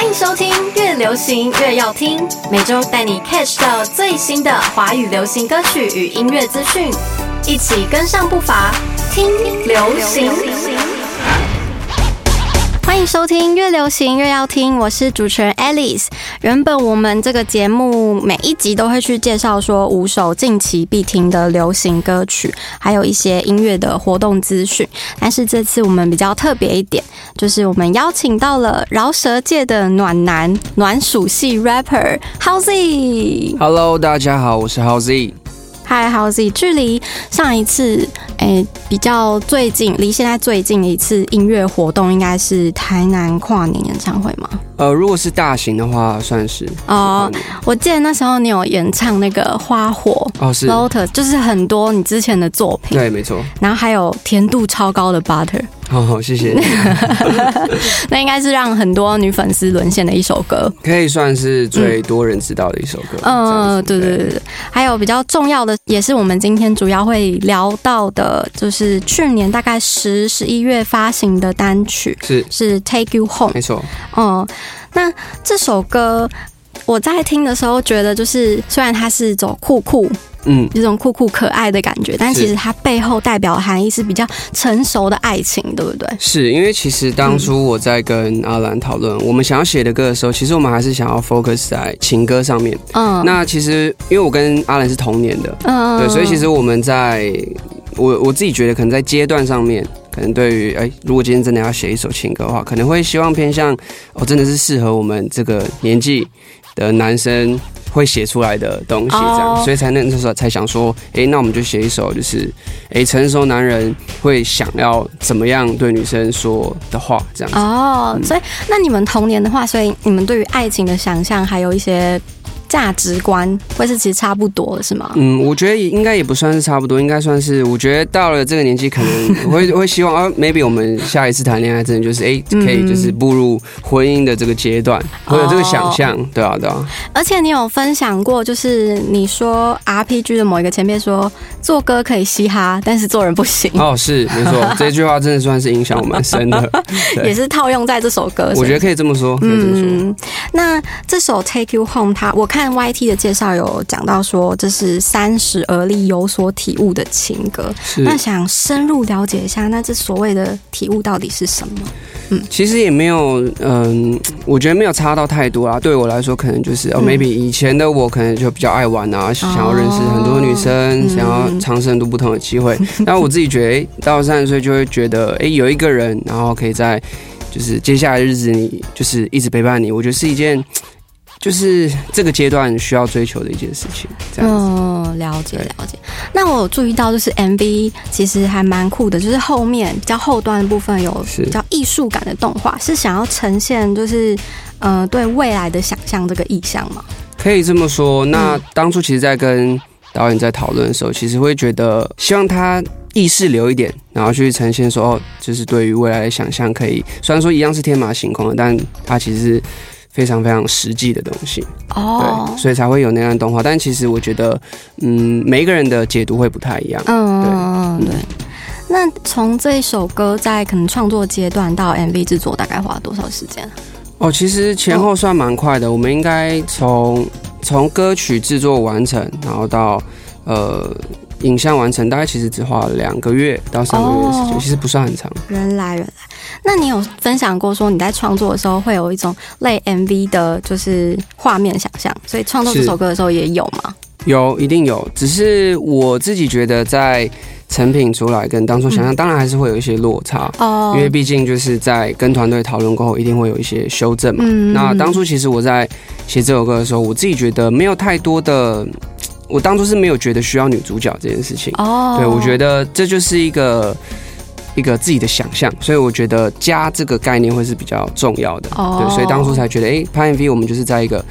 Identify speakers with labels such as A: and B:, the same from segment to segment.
A: 欢迎收听《越流行越要听》，每周带你 catch 到最新的华语流行歌曲与音乐资讯，一起跟上步伐，听流行。欢迎收听《越流行越要听》，我是主持人 Alice。原本我们这个节目每一集都会去介绍说五首近期必听的流行歌曲，还有一些音乐的活动资讯。但是这次我们比较特别一点，就是我们邀请到了饶舌界的暖男、暖属系 rapper Howzy。
B: Hello，大家好，我是 Howzy。
A: 嗨，Howzy，距离上一次诶、比较最近，离现在最近的一次音乐活动，应该是台南跨年演唱会吗？
B: 呃，如果是大型的话，算是
A: 哦我记得那时候你有演唱那个《花火
B: 哦，是》
A: Lotus，就是很多你之前的作品，
B: 对，没错。
A: 然后还有甜度超高的 Butter，
B: 好好，谢谢你。
A: 那应该是让很多女粉丝沦陷的一首歌。
B: 可以算是最多人知道的一首歌。
A: 嗯，对对对，还有比较重要的，也是我们今天主要会聊到的，就是去年大概十十一月发行的单曲
B: 是
A: 是《Take You Home》。
B: 没错。
A: 嗯，那这首歌我在听的时候觉得，就是虽然它是走酷酷。
B: 嗯，
A: 这种酷酷可爱的感觉，但其实它背后代表的含义是比较成熟的爱情，对不对？
B: 是因为其实当初我在跟阿兰讨论我们想要写的歌的时候，其实我们还是想要 focus 在情歌上面。
A: 嗯，
B: 那其实因为我跟阿兰是同年的，
A: 嗯
B: 对，所以其实我们在我我自己觉得，可能在阶段上面，可能对于哎、如果今天真的要写一首情歌的话，可能会希望偏向哦，真的是适合我们这个年纪的男生会写出来的东西，这样。
A: 哦。
B: 所以才那那时候才想说，哎、那我们就写一首，就是哎、成熟男人会想要怎么样对女生说的话，这样子。
A: 哦，
B: 嗯。
A: 所以那你们童年的话，所以你们对于爱情的想象还有一些价值观，会是其实差不多的，是吗？
B: 嗯，我觉得也应该也不算是差不多，应该算是，我觉得到了这个年纪，可能 会会希望啊，maybe 我们下一次谈恋爱，真的就是哎、
A: 嗯。
B: 可以就是步入婚姻的这个阶段，会有这个想象，对啊，对啊，
A: 而且你有分享过，就是你说 RPG 的某一个前辈说，做歌可以嘻哈，但是做人不行，
B: 哦，是没错，这句话真的算是影响我蛮深的，
A: 也是套用在这首歌上。
B: 我觉得可以这么说，可以这么说，
A: 嗯，那这首《Take You Home》，它我看 YT 的介绍有讲到说，这是三十而立、有所体悟的情歌。
B: 是，
A: 那想深入了解一下，那这所谓的体悟到底是什么？
B: 其实也没有，嗯，我觉得没有差到太多啦。对我来说，可能就是哦
A: 嗯
B: ，maybe 以前的我可能就比较爱玩啊，想要认识很多女生，
A: 嗯
B: 想要尝试很多不同的机会。然后我自己觉得，诶到三十岁就会觉得，哎，有一个人，然后可以在就是接下来的日子里，就是一直陪伴你，我觉得是一件。就是这个阶段需要追求的一件事情，这样子。
A: 嗯，了解了解。那我有注意到，就是 MV 其实还蛮酷的，就是后面比较后端的部分有
B: 是
A: 比较艺术感的动画，是想要呈现就是呃对未来的想象这个意象嘛？
B: 可以这么说。那
A: 嗯
B: 当初其实，在跟导演在讨论的时候，其实会觉得希望他意识流一点，然后去呈现说，哦，就是对于未来的想象，可以虽然说一样是天马行空的，但它其实是非常非常实际的东西。
A: 哦
B: 对，，所以才会有那样的动画。但其实我觉得，嗯，每一个人的解读会不太一样。
A: 嗯
B: 对
A: 嗯嗯对。那从这一首歌在可能创作阶段到 MV 制作，大概花了多少时间啊？
B: 哦，其实前后算蛮快的。我们应该从从歌曲制作完成，然后到呃影像完成，大概其实只花了两个月到三个月的时间，
A: 哦
B: 其实不算很长。
A: 原来原来，那你有分享过说你在创作的时候会有一种类 MV 的，就是画面想象，所以创作这首歌的时候也有吗？
B: 有，一定有，只是我自己觉得在成品出来跟当初想象，当然还是会有一些落差。
A: 哦
B: 因为毕竟就是在跟团队讨论过后，一定会有一些修正嘛。
A: 嗯
B: 那当初其实我在写这首歌的时候，我自己觉得没有太多的，我当初是没有觉得需要女主角这件事情。
A: 哦，
B: 对，我觉得这就是一个一个自己的想象，所以我觉得家这个概念会是比较重要的。
A: 哦
B: 对，所以当初才觉得，哎、拍 MV 我们就是在一个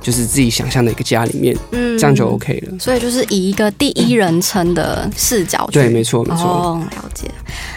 B: 就是自己想象的一个家里面，
A: 嗯
B: 这样就 OK 了。
A: 所以就是以一个第一人称的视角去。
B: 对，没错，没错。
A: 哦，了解。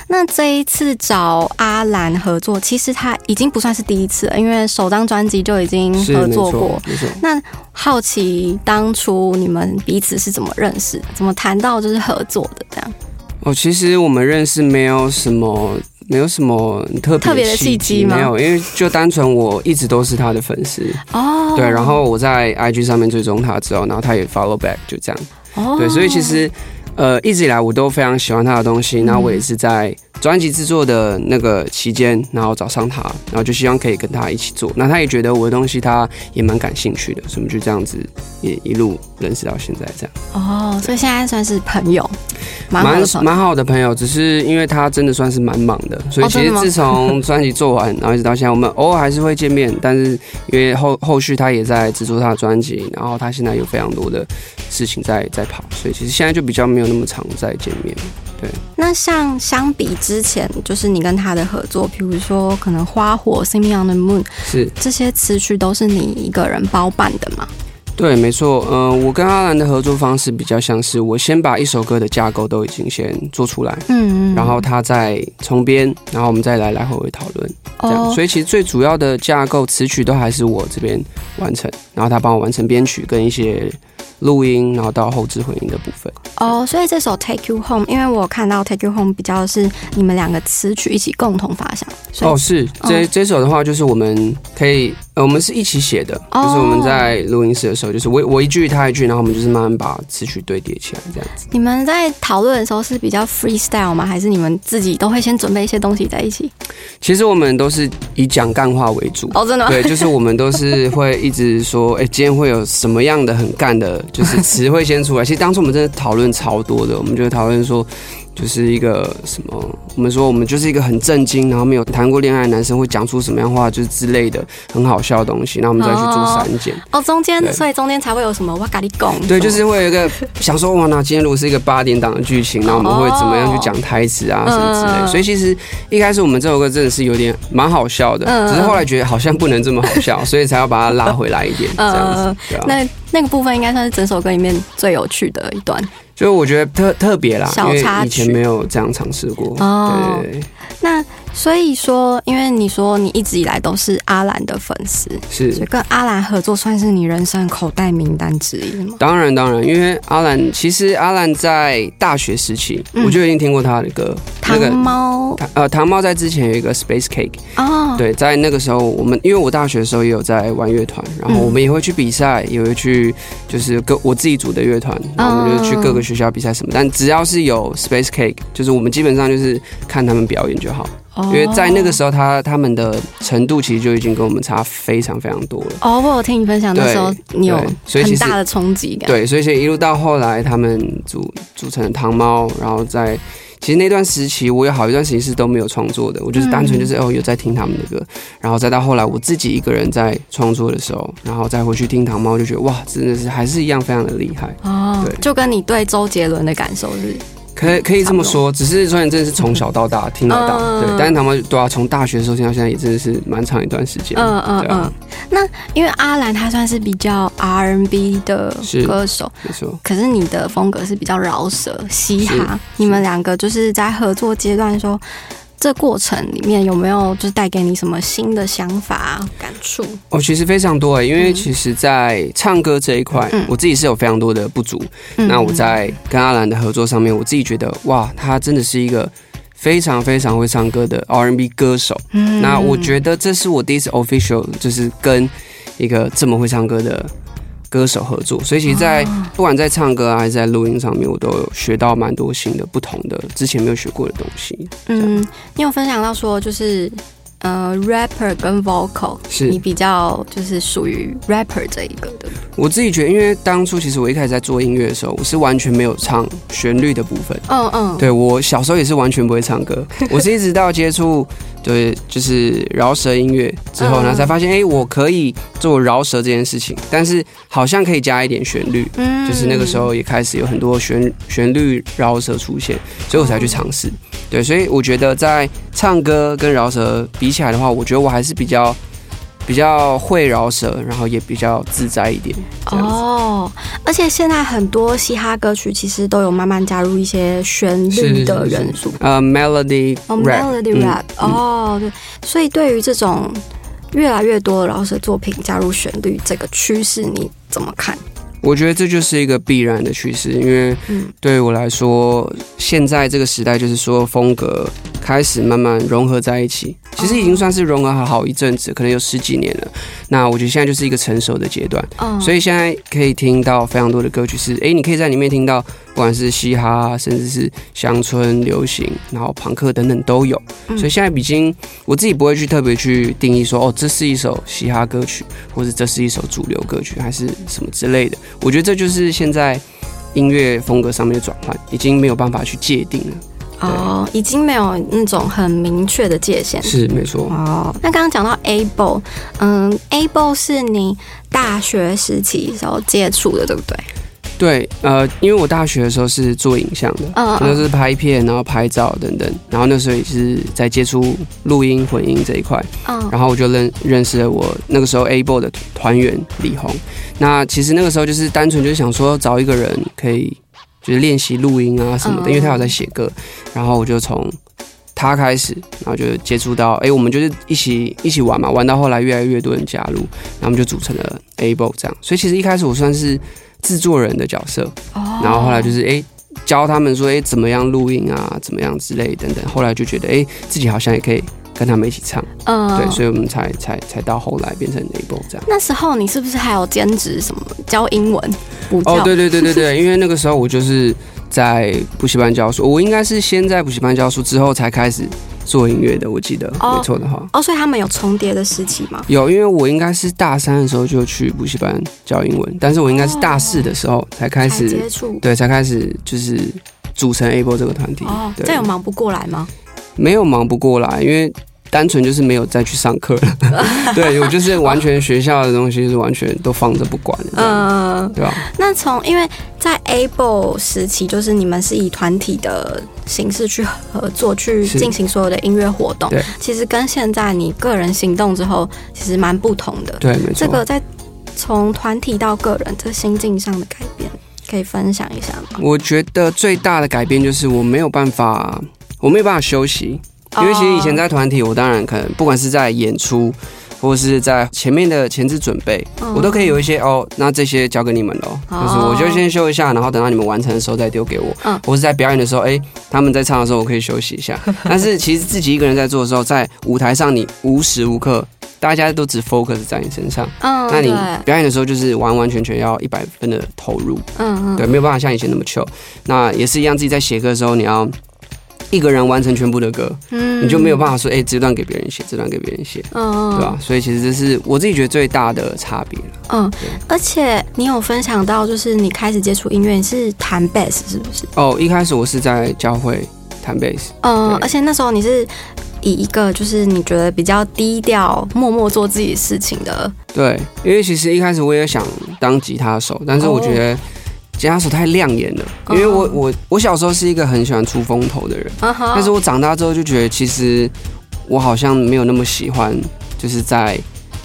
A: 那这一次找阿兰合作，其实他已经不算是第一次了，因为首张专辑就已经合作过。，
B: 没错。
A: 那好奇当初你们彼此是怎么认识，怎么谈到就是合作的这样？
B: 哦，其实我们认识没有什么没有什么特
A: 特别的契机吗？
B: 没有，因为就单纯我一直都是他的粉丝，
A: 哦，
B: 对，然后我在 IG 上面追踪他之后，然后他也 follow back，就这样，
A: 哦。
B: 对，所以其实呃一直以来我都非常喜欢他的东西，然后我也是在专辑制作的那个期间，然后找上他，然后就希望可以跟他一起做，那他也觉得我的东西他也蛮感兴趣的，所以我们就这样子也一路认识到现在这样。
A: 哦，所以现在算是朋友，蛮好的朋友。
B: 蛮好的朋友，只是因为他真的算是蛮忙的，所以其实自从专辑做完，然后一直到现在，我们偶尔还是会见面，但是因为后后续他也在制作他的专辑，然后他现在有非常多的事情在在跑，所以其实现在就比较没有那么常在见面。
A: 那像相比之前，就是你跟他的合作，比如说可能《花火》《Sing Me on the Moon》
B: 是
A: 这些词曲都是你一个人包办的吗？
B: 对，没错，嗯、我跟阿兰的合作方式比较像是我先把一首歌的架构都已经先做出来。
A: 嗯
B: 然后他再重编，然后我们再来来回回讨论，这样。
A: 哦
B: 所以其实最主要的架构词曲都还是我这边完成，然后他帮我完成编曲跟一些录音，然后到后置混音的部分。
A: 哦，所以这首《Take You Home》，因为我看到《Take You Home》比较是你们两个词曲一起共同发想，
B: 哦，是这这首的话，就是我们可以，呃，我们是一起写的，
A: 哦
B: 就是我们在录音室的时候，就是我我一句他一句，然后我们就是慢慢把词曲堆叠起来，这样子。
A: 你们在讨论的时候是比较 freestyle 吗？还是你们自己都会先准备一些东西在一起？
B: 其实我们都是以讲干话为主。
A: 哦，真的吗？
B: 对，就是我们都是会一直说，哎、今天会有什么样的很干的，就是词会先出来。其实当初我们真的讨论超多的，我们就讨论说，就是一个什么，我们说我们就是一个很震惊，然后没有谈过恋爱的男生会讲出什么样话，就是之类的很好笑的东西，然后我们再去做删减。
A: 哦，中间所以中间才会有什么哇咖喱贡？
B: 对，就是会有一个想说，哇，那今天如果是一个八点档的剧情，那我们会怎么样去讲台词啊，什么之类所以其实一开始我们这首歌真的是有点蛮好笑的，
A: 嗯
B: 只是后来觉得好像不能这么好笑，所以才要把它拉回来一点，这样子
A: 呃。
B: 对啊，
A: 那那个部分应该算是整首歌里面最有趣的一段。
B: 所以我觉得特特别啦，因为以前没有这样尝试过。
A: 哦。
B: 对对对，
A: 那所以说，因为你说你一直以来都是阿兰的粉丝，所以
B: 是。
A: 跟阿兰合作算是你人生口袋名单之一吗？
B: 当然，当然，因为阿兰其实阿兰在大学时期，
A: 嗯
B: 我就已经听过他的歌。那
A: 糖
B: 个
A: 猫
B: 糖呃，糖猫在之前有一个 Space Cake，
A: 哦，
B: 对，在那个时候，我们因为我大学的时候也有在玩乐团，然后
A: 嗯
B: 我们也会去比赛，也会去就是各我自己组的乐团，然后我们就去各个学校比赛什么。但只要是有 Space Cake，就是我们基本上就是看他们表演就好，
A: 哦
B: 因为在那个时候他他们的程度其实就已经跟我们差非常非常多了。
A: 哦，我有听你分享那时候你有很大的冲击感。
B: 对，所以其实一路到后来，他们组组成了糖猫，然后在其实那段时期，我有好一段时间是都没有创作的，我就是单纯就是、哦有在听他们的歌，然后再到后来我自己一个人在创作的时候，然后再回去听糖猫，就觉得哇，真的是还是一样非常的厉害，
A: 哦
B: 对，
A: 就跟你对周杰伦的感受是，
B: 可以可以这么说，只是虽然真的是从小到大听到大，
A: 嗯
B: 对，但是他们对啊，从大学的时候听到现在也真的是蛮长一段时间，
A: 嗯嗯嗯。那因为阿兰他算是比较 R&B 的歌手，
B: 没错。
A: 可是你的风格是比较饶舌嘻哈，你们两个就是在合作阶段的时候，这过程里面有没有就是带给你什么新的想法、感触？
B: 哦，其实非常多诶，因为
A: 嗯
B: 其实，在唱歌这一块，
A: 嗯
B: 我自己是有非常多的不足。
A: 嗯
B: 那我在跟阿兰的合作上面，我自己觉得哇，他真的是一个非常非常会唱歌的 R&B 歌手。
A: 嗯
B: 那我觉得这是我第一次 official 就是跟一个这么会唱歌的歌手合作，所以其实在，
A: 哦
B: 不管在唱歌啊还是在录音上面，我都有学到蛮多新的、不同的之前没有学过的东西。
A: 嗯，你有分享到说就是。呃，rapper 跟 vocal，
B: 是
A: 你比较就是属于 rapper 这一个的，
B: 我自己觉得，因为当初其实我一开始在做音乐的时候，我是完全没有唱旋律的部分。
A: 嗯嗯，
B: 对我小时候也是完全不会唱歌，我是一直到接触对就是饶舌音乐之后呢，
A: 嗯
B: 才发现哎、诶我可以做饶舌这件事情，但是好像可以加一点旋律。
A: 嗯
B: 就是那个时候也开始有很多旋旋律饶舌出现，所以我才去尝试。对，所以我觉得在唱歌跟饶舌比起来的话，我觉得我还是比较比较会饶舌，然后也比较自在一点。
A: 哦，而且现在很多嘻哈歌曲其实都有慢慢加入一些旋律的元素，
B: 呃，melody
A: 哦 rap，，melody
B: 嗯
A: rap，、哦，对，所以对于这种越来越多的饶舌作品加入旋律这个趋势，你怎么看？
B: 我觉得这就是一个必然的趋势，因为
A: 嗯
B: 对于我来说，现在这个时代就是说风格开始慢慢融合在一起，其实已经算是融合好好一阵子，可能有十几年了。那我觉得现在就是一个成熟的阶段，
A: 嗯，
B: 所以现在可以听到非常多的歌曲是，诶，你可以在里面听到，不管是嘻哈，甚至是乡村流行，然后朋克等等都有。
A: 嗯
B: 所以现在已经我自己不会去特别去定义说，哦，这是一首嘻哈歌曲，或者这是一首主流歌曲，还是什么之类的。我觉得这就是现在音乐风格上面的转换，已经没有办法去界定了。
A: 哦，已经没有那种很明确的界限。
B: 是没错。
A: 哦，那刚刚讲到 able，嗯，able 是你大学时期时候接触的，对不对？
B: 对，呃，因为我大学的时候是做影像的，
A: 嗯
B: 那是拍片，然后拍照等等，然后那时候也是在接触录音混音这一块，
A: 嗯。
B: 然后我就认认识了我那个时候 able 的团员李红。那其实那个时候就是单纯就是想说找一个人可以就是练习录音啊什么的，
A: 嗯。
B: 因为他有在写歌，然后我就从他开始，然后就接触到，哎、我们就是一起一起玩嘛，玩到后来越来越多人加入，然后我们就组成了 Able 这样。所以其实一开始我算是制作人的角色，
A: 哦
B: 然后后来就是哎、诶教他们说哎、诶怎么样录音啊，怎么样之类等等。后来就觉得哎、诶自己好像也可以跟他们一起唱，
A: 嗯
B: 对，所以我们才才才到后来变成 Able 这样。
A: 那时候你是不是还有兼职什么教英文补教？
B: 哦，对对对对对，因为那个时候我就是在补习班教书，我应该是先在补习班教书之后才开始做音乐的，我记得、
A: 哦
B: 没错的话。
A: 哦，所以他们有重叠的时期吗？
B: 有，因为我应该是大三的时候就去补习班教英文，但是我应该是大四的时候才开
A: 才
B: 始，
A: 接触。
B: 对，才开始就是组成 Able 这个团体。
A: 哦，
B: 对
A: 这有忙不过来吗？
B: 没有忙不过来，因为单纯就是没有再去上课了。对我就是完全学校的东西是完全都放着不管了，嗯，
A: 嗯，
B: 对吧？
A: 那从因为在 Able 时期，就是你们是以团体的形式去合作，去
B: 是
A: 进行所有的音乐活动
B: 对。
A: 其实跟现在你个人行动之后，其实蛮不同的。
B: 对，没错。
A: 这个在从团体到个人这心境上的改变，可以分享一下吗？
B: 我觉得最大的改变就是我没有办法，我没有办法休息，因为其实以前在团体，我当然可能不管是在演出。或者是在前面的前置准备，
A: 嗯
B: 我都可以有一些哦，那这些交给你们喽，
A: 哦
B: 就是我就先修一下，然后等到你们完成的时候再丢给我。
A: 嗯
B: 或是在表演的时候，哎、他们在唱的时候，我可以休息一下。但是其实自己一个人在做的时候，在舞台上你无时无刻大家都只 focus 在你身上，
A: 嗯，
B: 那你表演的时候就是完完全全要一百分的投入，
A: 嗯嗯，
B: 对，没有办法像以前那么 chill。那也是一样，自己在写歌的时候，你要一个人完成全部的歌，
A: 嗯
B: 你就没有办法说，哎、这段给别人写，这段给别人写，
A: 嗯，嗯
B: 对吧？所以其实这是我自己觉得最大的差别了。
A: 嗯，而且你有分享到，就是你开始接触音乐，你是弹贝斯是不是？
B: 哦，一开始我是在教会弹贝斯，
A: 嗯，而且那时候你是以一个就是你觉得比较低调、默默做自己事情的，
B: 对，因为其实一开始我也想当吉他手，但是我觉得吉他手太亮眼了，因为我
A: 哦
B: 我我小时候是一个很喜欢出风头的人，但是我长大之后就觉得其实我好像没有那么喜欢，就是在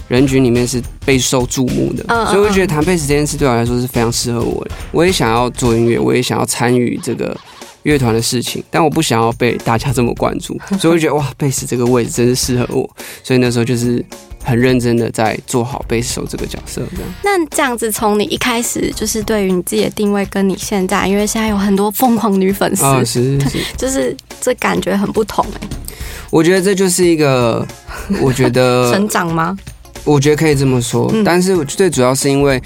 B: 人群里面是备受注目的，所以我就觉得弹贝斯这件事对我来说是非常适合我的。我也想要做音乐，我也想要参与这个乐团的事情，但我不想要被大家这么关注，所以我就觉得哇，贝斯这个位置真是适合我，所以那时候就是很认真的在做好贝斯手这个角色，这样。
A: 那这样子，从你一开始就是对于你自己的定位，跟你现在，因为现在有很多疯狂女粉丝，
B: 啊，是是是，
A: 就是这感觉很不同哎、
B: 我觉得这就是一个，我觉得
A: 成长吗？
B: 我觉得可以这么说，
A: 嗯
B: 但是我最主要是因为，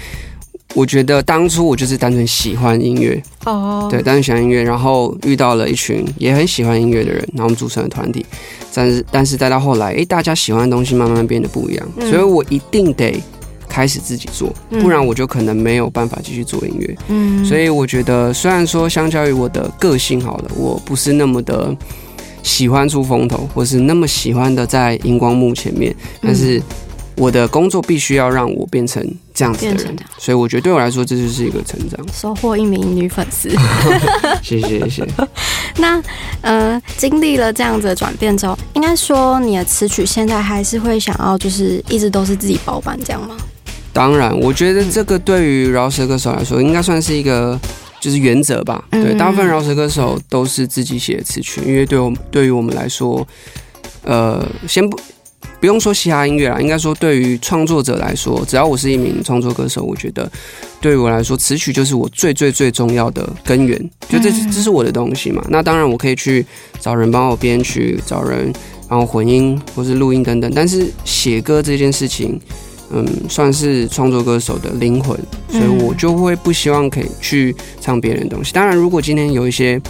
B: 我觉得当初我就是单纯喜欢音乐，
A: 哦，
B: 对，单纯喜欢音乐，然后遇到了一群也很喜欢音乐的人，然后我们组成了团体，但是但是再到后来，诶，大家喜欢的东西慢慢变得不一样，
A: 嗯。
B: 所以我一定得开始自己做，
A: 嗯。
B: 不然我就可能没有办法继续做音乐。
A: 嗯。
B: 所以我觉得，虽然说相较于我的个性好了，我不是那么的喜欢出风头，或是那么喜欢的在荧光幕前面，但是我的工作必须要让我变成这样子的人所以我觉得对我来说这就是一个成长。
A: 收获一名女粉丝。
B: 谢 谢谢谢。
A: 那呃，经历了这样子的转变之后，应该说你的词曲现在还是会想要就是一直都是自己包办这样吗？
B: 当然，我觉得这个对于饶舌歌手来说，应该算是一个就是原则吧。
A: 嗯
B: 对，大部分饶舌歌手都是自己写的词曲，因为对我对于我们来说，呃，先不不用说嘻哈音乐啦，应该说对于创作者来说，只要我是一名创作歌手，我觉得对于我来说，词曲就是我最最最重要的根源，就这这是我的东西嘛。那当然我可以去找人帮我编曲，找人然后混音或是录音等等，但是写歌这件事情。嗯，算是创作歌手的灵魂，所以我就会不希望可以去唱别人的东西。当然，如果今天有一些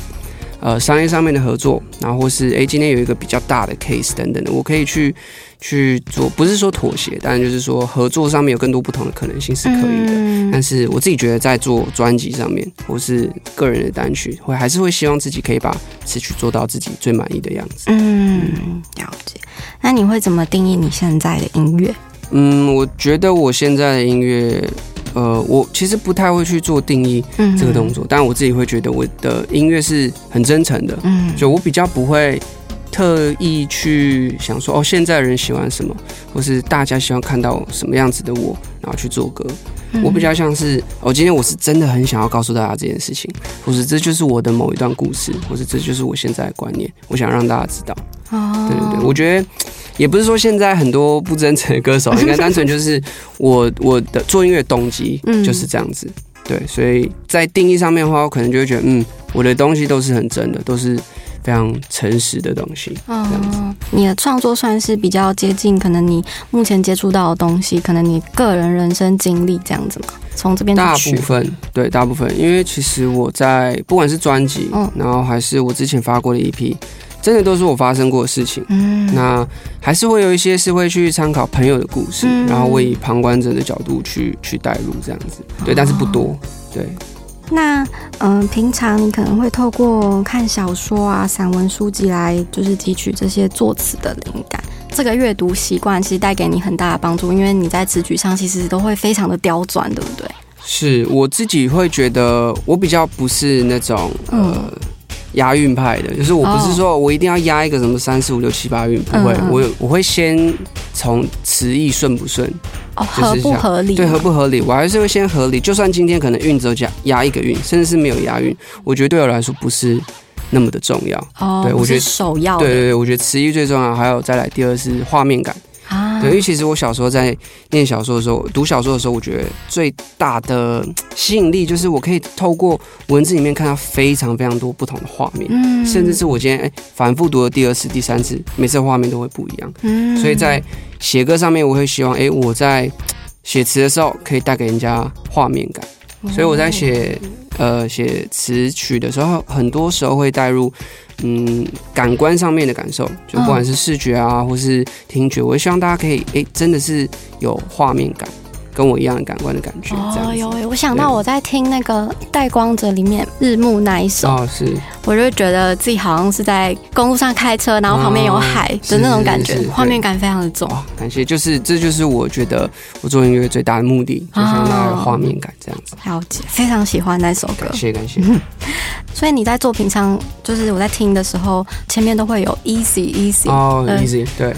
B: 呃商业上面的合作，然后或是诶今天有一个比较大的 case 等等的，我可以去去做，不是说妥协，当然就是说合作上面有更多不同的可能性是可以的。但是我自己觉得，在做专辑上面或是个人的单曲，会还是会希望自己可以把词曲做到自己最满意的样子。
A: 嗯，了解。那你会怎么定义你现在的音乐？
B: 嗯，我觉得我现在的音乐，呃，我其实不太会去做定义这个动作，但我自己会觉得我的音乐是很真诚的，嗯，就我比较不会特意去想说哦，现在人喜欢什么，或是大家希望看到什么样子的我，然后去做歌。我比较像是，哦，今天我是真的很想要告诉大家这件事情，或是这就是我的某一段故事，或是这就是我现在的观念，我想让大家知道。哦，对对对，我觉得。也不是说现在很多不真诚的歌手，应该单纯就是我我的做音乐动机就是这样子，对，所以在定义上面的话，我可能就会觉得，嗯，我的东西都是很真的，都是非常诚实的东西。这样子，
A: 你的创作算是比较接近，可能你目前接触到的东西，可能你个人人生经历这样子嘛？从这边
B: 大部分对大部分，因为其实我在不管是专辑，嗯然后还是我之前发过的一批。真的都是我发生过的事情，嗯，那还是会有一些是会去参考朋友的故事，然后我以旁观者的角度去去带入这样子，对，但是不多，对。
A: 那嗯，平常你可能会透过看小说啊、散文书籍来，就是汲取这些作词的灵感。这个阅读习惯其实带给你很大的帮助，因为你在词曲上其实都会非常的刁钻，对不对？
B: 是我自己会觉得，我比较不是那种呃。押韵派的，就是我不是说我一定要押一个什么三四五六七八韵，不会，我我会先从词义顺不顺，
A: 哦，合不合理，
B: 对，合不合理，我还是会先合理。就算今天可能韵只有加押一个韵，甚至是没有押韵，我觉得对我来说不是那么的重要。
A: 哦，
B: 对我觉得
A: 首要，
B: 对对对，我觉得词义最重要，还有再来第二是画面感。对，因为其实我小时候在念小说的时候，读小说的时候，我觉得最大的吸引力就是我可以透过文字里面看到非常非常多不同的画面，嗯，甚至是我今天哎反复读了第二次、第三次，每次画面都会不一样，嗯，所以在写歌上面，我会希望哎我在写词的时候可以带给人家画面感，所以我在写呃写词曲的时候，很多时候会带入。嗯，感官上面的感受，就不管是视觉啊，或是听觉，我希望大家可以，哎，真的是有画面感。跟我一样的感官的感觉，哦，
A: 有有，我想到我在听那个《带光者》里面日暮那一首，
B: 哦，是，
A: 我就觉得自己好像是在公路上开车，然后旁边有海的那种感觉，画面感非常的重。
B: 感谢，就是这就是我觉得我做音乐最大的目的，就是那个画面感这样子。
A: 了解，非常喜欢那首歌，
B: 感谢感谢。
A: 所以你在作品上，就是我在听的时候，前面都会有 easy easy
B: 哦，easy 对，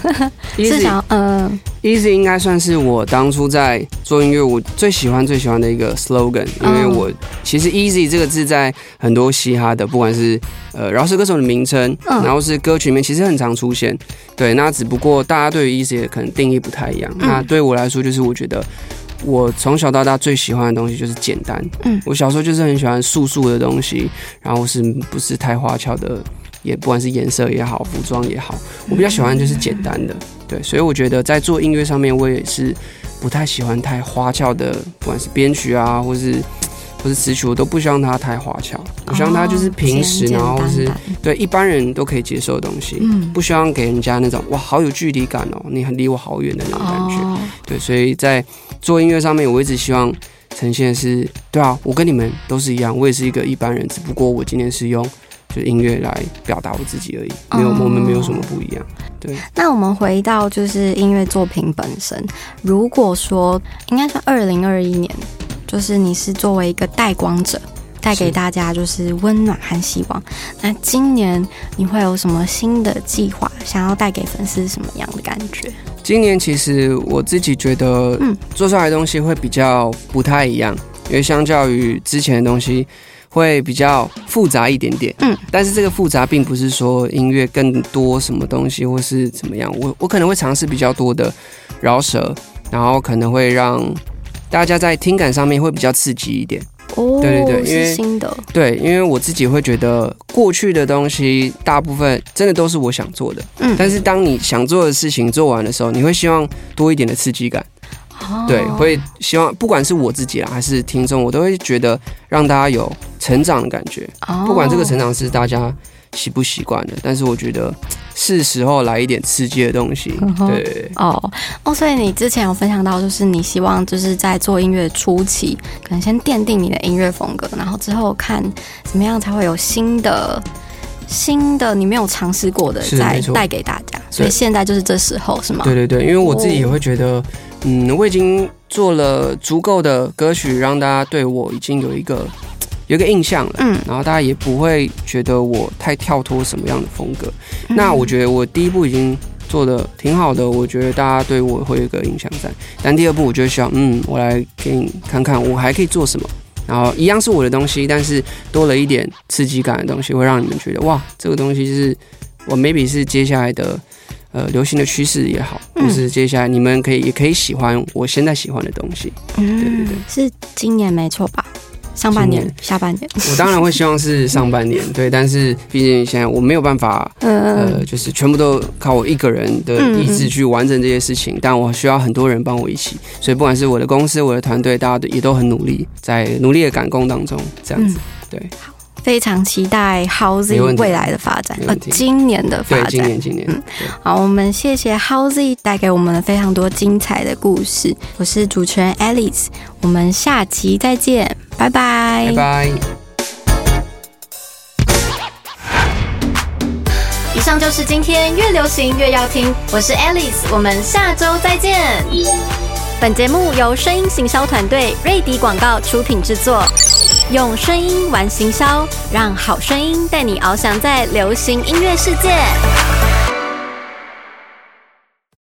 A: 是想嗯
B: ，easy 应该算是我当初在。做音乐，我最喜欢最喜欢的一个 slogan，因为我其实 easy 这个字在很多嘻哈的，不管是呃饶舌歌手的名称，然后是歌曲里面，其实很常出现。对，那只不过大家对于 easy 的可能定义不太一样。那对我来说，就是我觉得我从小到大最喜欢的东西就是简单。嗯，我小时候就是很喜欢素素的东西，然后是不是太花俏的，也不管是颜色也好，服装也好，我比较喜欢就是简单的。对，所以我觉得在做音乐上面，我也是。不太喜欢太花俏的，不管是编曲啊，或是或是词曲，我都不希望它太花俏。我希望它就是平时，然后是对一般人都可以接受的东西。嗯，不希望给人家那种哇，好有距离感哦，你很离我好远的那种感觉。对，所以在做音乐上面，我一直希望呈现的是，对啊，我跟你们都是一样，我也是一个一般人，只不过我今天是用。就音乐来表达我自己而已，没有我们没有什么不一样。对，
A: 那我们回到就是音乐作品本身。如果说应该是二零二一年，就是你是作为一个带光者，带给大家就是温暖和希望。那今年你会有什么新的计划？想要带给粉丝什么样的感觉？
B: 今年其实我自己觉得，嗯，做出来的东西会比较不太一样，因为相较于之前的东西。会比较复杂一点点。
A: 嗯，
B: 但是这个复杂并不是说音乐更多什么东西或是怎么样，我我可能会尝试比较多的饶舌，然后可能会让大家在听感上面会比较刺激一点。
A: 哦，
B: 对对对因为
A: 新的，
B: 对，因为我自己会觉得过去的东西大部分真的都是我想做的，
A: 嗯，
B: 但是当你想做的事情做完的时候，你会希望多一点的刺激感。
A: 哦
B: 对，会希望不管是我自己啦，还是听众，我都会觉得让大家有成长的感觉。
A: 哦
B: 不管这个成长是大家习不习惯的，但是我觉得是时候来一点刺激的东西。
A: 嗯
B: 对
A: 哦哦，所以你之前有分享到，就是你希望就是在做音乐初期，可能先奠定你的音乐风格，然后之后看怎么样才会有新的新的你没有尝试过的再带给大家。所以现在就是这时候是吗？
B: 对对对，因为我自己也
A: 哦
B: 会觉得，嗯，我已经做了足够的歌曲，让大家对我已经有一个有一个印象了。
A: 嗯，
B: 然后大家也不会觉得我太跳脱什么样的风格。
A: 嗯
B: 那我觉得我第一步已经做的挺好的，我觉得大家对我会有一个印象在。但第二步，我就希望，嗯，我来给你看看我还可以做什么。然后一样是我的东西，但是多了一点刺激感的东西，会让你们觉得哇，这个东西是我 maybe 是接下来的呃流行的趋势也好，
A: 嗯
B: 或是接下来你们可以也可以喜欢我现在喜欢的东西。对对
A: 嗯
B: 对，
A: 是今年没错吧？上半年、下半年，
B: 我当然会希望是 上半年，对，但是毕竟现在我没有办法
A: 嗯
B: 呃，就是全部都靠我一个人的意志去完成这些事情，但我需要很多人帮我一起，所以不管是我的公司、我的团队，大家都也都很努力，在努力的赶工当中，这样子，对
A: 非常期待
B: 题
A: 未来的发展，呃，今年的发
B: 对，今
A: 展。
B: 年今年，
A: 嗯好，我们谢谢 Howzy 带给我们非常多精彩的故事。我是主持人 Alice，我们下期再见，拜拜。
B: 拜拜。
A: 以上就是今天越流行越要听，我是 Alice，我们下周再见。本节目由声音行销团队瑞迪广告出品制作，用声音玩行销，让好声音带你翱翔在流行音乐世界。